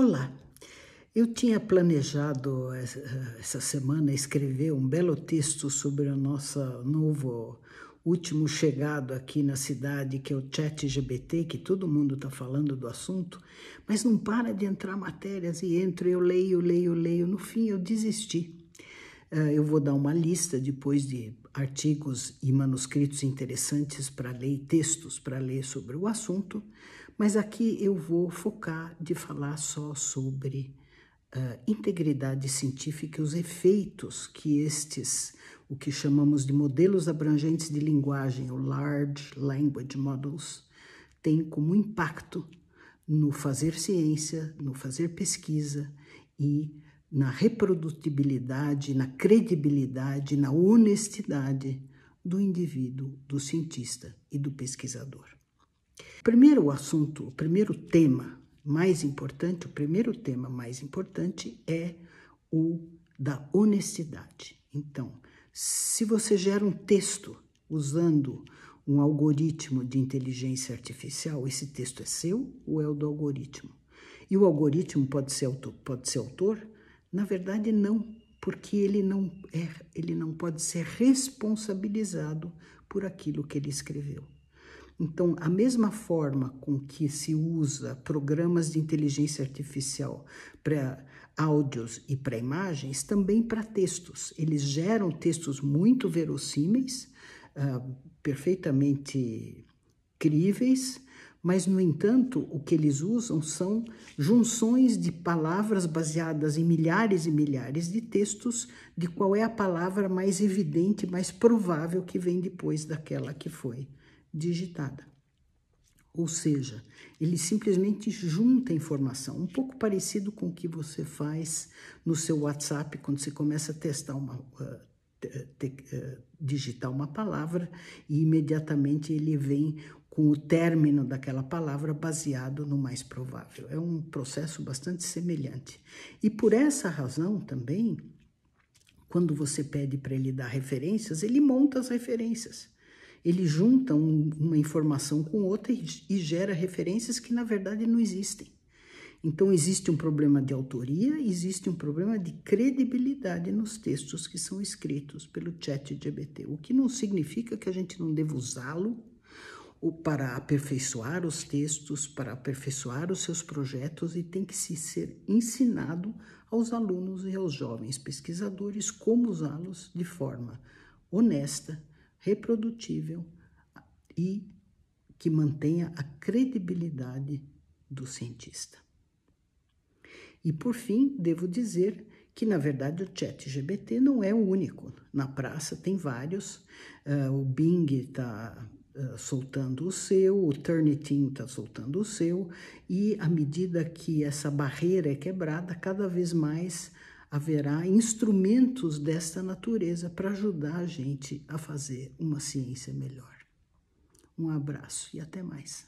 Olá, eu tinha planejado essa semana escrever um belo texto sobre o nosso novo último chegado aqui na cidade, que é o Chat LGBT, que todo mundo está falando do assunto, mas não para de entrar matérias e entro, eu leio, leio, leio. No fim, eu desisti. Eh, eu vou dar uma lista depois de artigos e manuscritos interessantes para ler, textos para ler sobre o assunto, mas aqui eu vou focar de falar só sobre uh, integridade científica e os efeitos que estes, o que chamamos de modelos abrangentes de linguagem, ou Large Language Models, têm como impacto no fazer ciência, no fazer pesquisa e na reprodutibilidade, na credibilidade, na honestidade do indivíduo, do cientista e do pesquisador. Primeiro assunto, o primeiro tema mais importante, o primeiro tema mais importante é o da honestidade. Então, se você gera um texto usando um algoritmo de inteligência artificial, esse texto é seu ou é o do algoritmo? E o algoritmo pode ser autor, pode ser autor? Na verdade, não, porque ele não é, ele não pode ser responsabilizado por aquilo que ele escreveu. Então, a mesma forma com que se usa programas de inteligência artificial para áudios e para imagens, também para textos. Eles geram textos muito verossímeis, uh, perfeitamente críveis, mas, no entanto, o que eles usam são junções de palavras baseadas em milhares e milhares de textos, de qual é a palavra mais evidente, mais provável que vem depois daquela que foi digitada. Ou seja, ele simplesmente junta informação, um pouco parecido com o que você faz no seu WhatsApp quando você começa a testar uma, uh, te, uh, digitar uma palavra e imediatamente ele vem com o término daquela palavra baseado no mais provável. É um processo bastante semelhante. E por essa razão também, quando você pede para ele dar referências, ele monta as referências ele junta um, uma informação com outra e, e gera referências que na verdade não existem. Então, existe um problema de autoria, existe um problema de credibilidade nos textos que são escritos pelo chat GBT, o que não significa que a gente não deva usá-lo para aperfeiçoar os textos, para aperfeiçoar os seus projetos e tem que se ser ensinado aos alunos e aos jovens pesquisadores como usá-los de forma honesta, reprodutível e que mantenha a credibilidade do cientista. E por fim, devo dizer que na verdade o Chat GBT não é o único. Na praça tem vários. Uh, o Bing está uh, ah, soltando o seu, o Turnitin está soltando o seu, e à medida que essa barreira é quebrada, cada vez mais haverá instrumentos desta natureza para ajudar a gente a fazer uma ciência melhor. Um abraço e até mais.